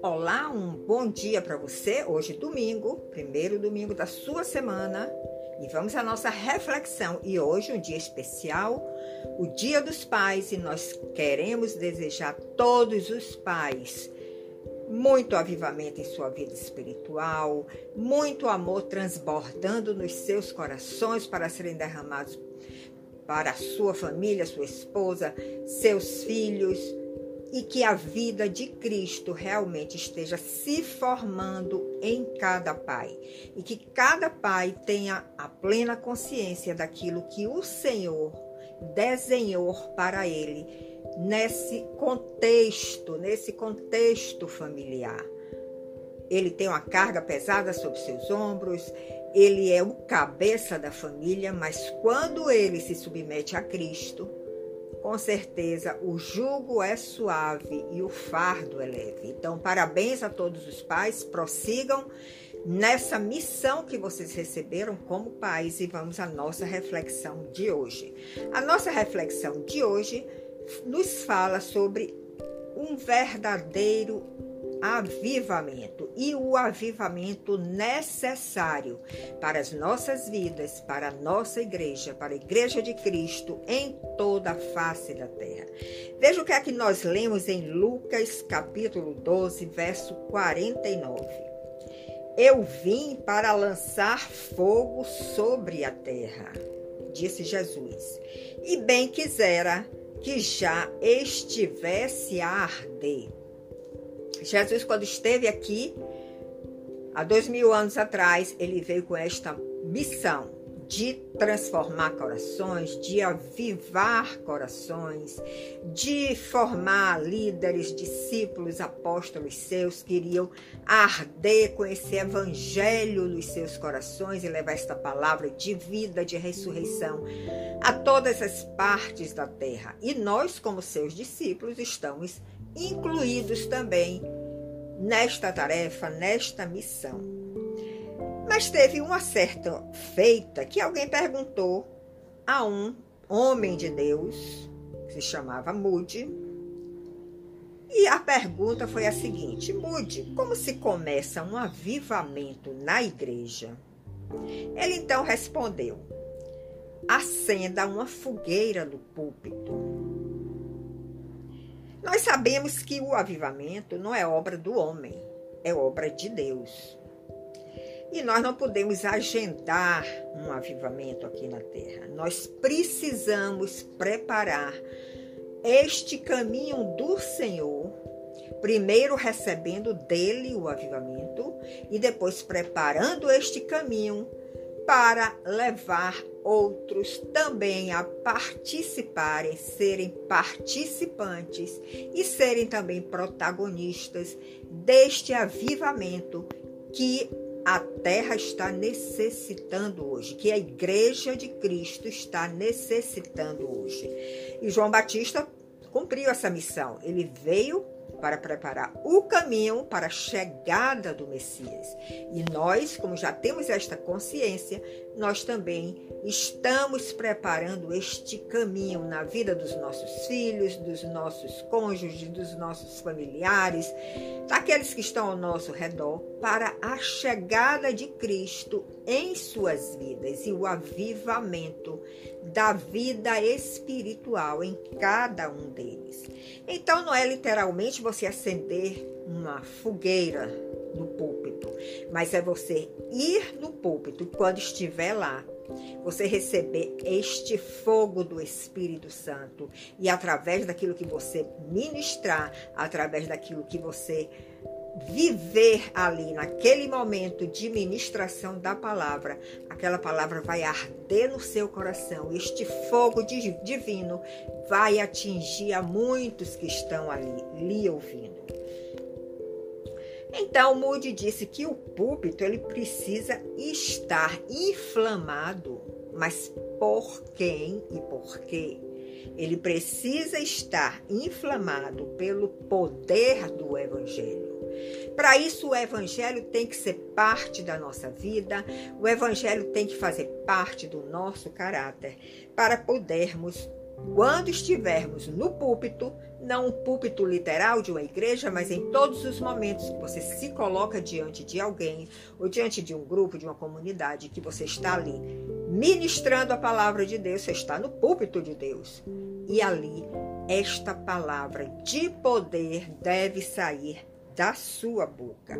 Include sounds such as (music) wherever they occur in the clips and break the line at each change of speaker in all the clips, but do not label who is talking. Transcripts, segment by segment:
Olá, um bom dia para você. Hoje, domingo, primeiro domingo da sua semana, e vamos à nossa reflexão. E hoje, um dia especial, o Dia dos Pais, e nós queremos desejar a todos os pais muito avivamento em sua vida espiritual, muito amor transbordando nos seus corações para serem derramados para a sua família, sua esposa, seus filhos e que a vida de Cristo realmente esteja se formando em cada pai e que cada pai tenha a plena consciência daquilo que o Senhor desenhou para ele nesse contexto, nesse contexto familiar. Ele tem uma carga pesada sobre seus ombros, ele é o cabeça da família, mas quando ele se submete a Cristo, com certeza o jugo é suave e o fardo é leve. Então, parabéns a todos os pais, prossigam nessa missão que vocês receberam como pais e vamos à nossa reflexão de hoje. A nossa reflexão de hoje nos fala sobre um verdadeiro avivamento e o avivamento necessário para as nossas vidas, para a nossa igreja, para a igreja de Cristo em toda a face da terra. Veja o que é que nós lemos em Lucas capítulo 12, verso 49. Eu vim para lançar fogo sobre a terra, disse Jesus, e bem quisera que já estivesse a arder. Jesus, quando esteve aqui, há dois mil anos atrás, ele veio com esta missão de transformar corações, de avivar corações, de formar líderes, discípulos, apóstolos seus que iriam arder com esse evangelho nos seus corações e levar esta palavra de vida, de ressurreição a todas as partes da terra. E nós, como seus discípulos, estamos incluídos também nesta tarefa, nesta missão. Mas teve uma certa feita que alguém perguntou a um homem de Deus, que se chamava Mude, e a pergunta foi a seguinte: Mude, como se começa um avivamento na igreja? Ele então respondeu: acenda uma fogueira no púlpito. Nós sabemos que o avivamento não é obra do homem, é obra de Deus. E nós não podemos agendar um avivamento aqui na terra. Nós precisamos preparar este caminho do Senhor, primeiro recebendo dele o avivamento e depois preparando este caminho para levar outros também a participarem, serem participantes e serem também protagonistas deste avivamento que a terra está necessitando hoje, que a igreja de Cristo está necessitando hoje. E João Batista cumpriu essa missão. Ele veio para preparar o caminho para a chegada do Messias. E nós, como já temos esta consciência, nós também estamos preparando este caminho na vida dos nossos filhos, dos nossos cônjuges, dos nossos familiares, daqueles que estão ao nosso redor, para a chegada de Cristo em suas vidas e o avivamento da vida espiritual em cada um deles. Então, não é literalmente você acender uma fogueira mas é você ir no púlpito quando estiver lá você receber este fogo do Espírito Santo e através daquilo que você ministrar, através daquilo que você viver ali naquele momento de ministração da palavra, aquela palavra vai arder no seu coração. Este fogo divino vai atingir a muitos que estão ali lhe ouvindo. Então, Moody disse que o púlpito ele precisa estar inflamado, mas por quem e por quê? Ele precisa estar inflamado pelo poder do evangelho. Para isso, o Evangelho tem que ser parte da nossa vida, o Evangelho tem que fazer parte do nosso caráter, para podermos, quando estivermos no púlpito, não um púlpito literal de uma igreja, mas em todos os momentos que você se coloca diante de alguém, ou diante de um grupo, de uma comunidade, que você está ali ministrando a palavra de Deus, você está no púlpito de Deus. E ali, esta palavra de poder deve sair da sua boca.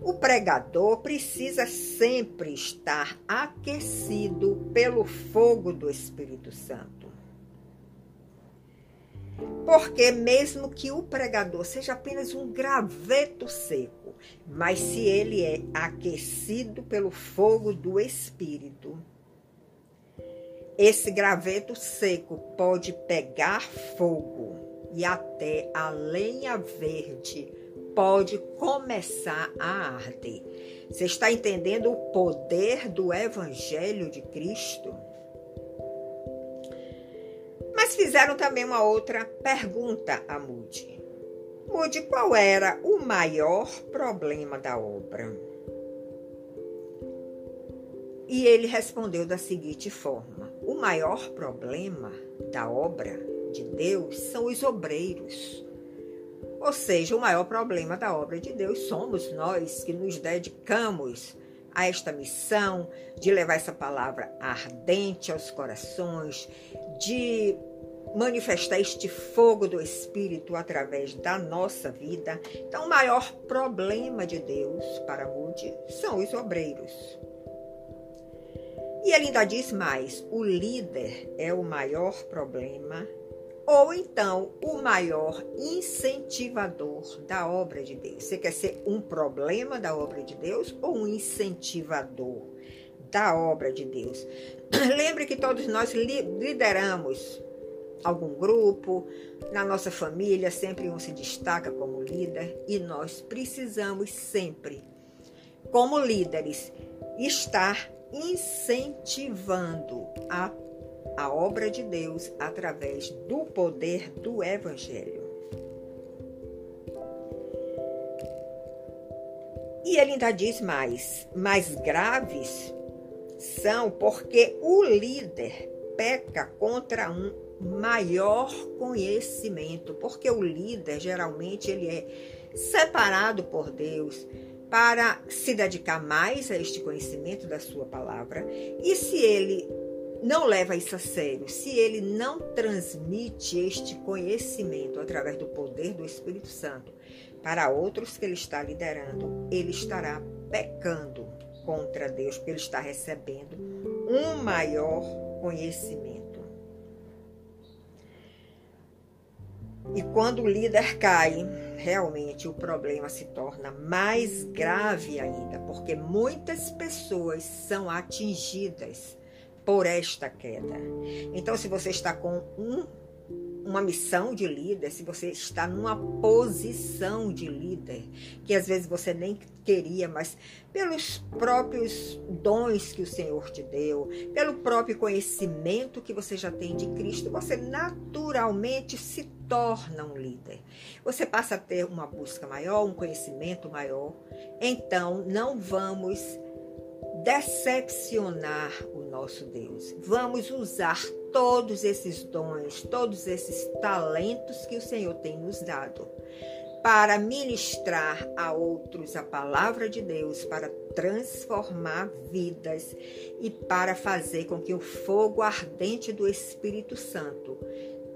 O pregador precisa sempre estar aquecido pelo fogo do Espírito Santo. Porque, mesmo que o pregador seja apenas um graveto seco, mas se ele é aquecido pelo fogo do Espírito, esse graveto seco pode pegar fogo e até a lenha verde pode começar a arder. Você está entendendo o poder do Evangelho de Cristo? Fizeram também uma outra pergunta a Moody. Moody, qual era o maior problema da obra? E ele respondeu da seguinte forma: O maior problema da obra de Deus são os obreiros. Ou seja, o maior problema da obra de Deus somos nós que nos dedicamos a esta missão de levar essa palavra ardente aos corações, de manifestar este fogo do Espírito através da nossa vida. Então, o maior problema de Deus para Moody são os obreiros. E ele ainda diz mais: o líder é o maior problema ou então o maior incentivador da obra de Deus. Você quer ser um problema da obra de Deus ou um incentivador da obra de Deus? (clears throat) Lembre que todos nós lideramos algum grupo, na nossa família sempre um se destaca como líder e nós precisamos sempre, como líderes, estar incentivando a a obra de Deus através do poder do Evangelho. E ele ainda diz mais: mais graves são porque o líder peca contra um maior conhecimento, porque o líder geralmente ele é separado por Deus para se dedicar mais a este conhecimento da sua palavra. E se ele não leva isso a sério, se ele não transmite este conhecimento através do poder do Espírito Santo para outros que ele está liderando, ele estará pecando contra Deus, porque ele está recebendo um maior conhecimento. E quando o líder cai, realmente o problema se torna mais grave ainda, porque muitas pessoas são atingidas por esta queda. Então, se você está com um, uma missão de líder, se você está numa posição de líder, que às vezes você nem queria, mas pelos próprios dons que o Senhor te deu, pelo próprio conhecimento que você já tem de Cristo, você naturalmente se torna um líder. Você passa a ter uma busca maior, um conhecimento maior. Então, não vamos decepcionar o nosso Deus. Vamos usar todos esses dons, todos esses talentos que o Senhor tem nos dado para ministrar a outros a palavra de Deus, para transformar vidas e para fazer com que o fogo ardente do Espírito Santo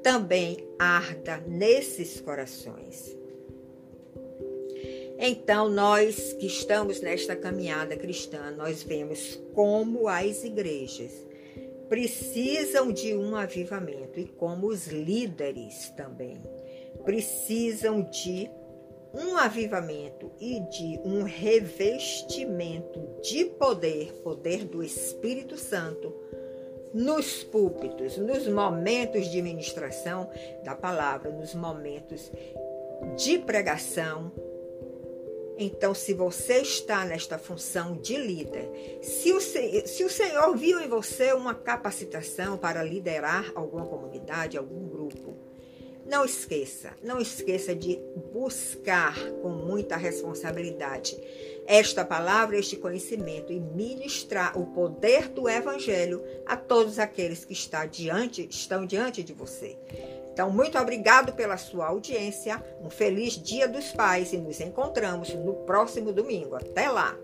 também arda nesses corações. Então, nós que estamos nesta caminhada cristã, nós vemos como as igrejas precisam de um avivamento e como os líderes também precisam de um avivamento e de um revestimento de poder, poder do Espírito Santo, nos púlpitos, nos momentos de ministração da palavra, nos momentos de pregação, então, se você está nesta função de líder, se o, se o Senhor viu em você uma capacitação para liderar alguma comunidade, algum grupo, Não esqueça, não esqueça de buscar com muita responsabilidade esta palavra, este conhecimento e ministrar o poder do evangelho a todos aqueles que está diante, estão diante de você. Então, muito obrigado pela sua audiência. Um feliz Dia dos Pais e nos encontramos no próximo domingo. Até lá!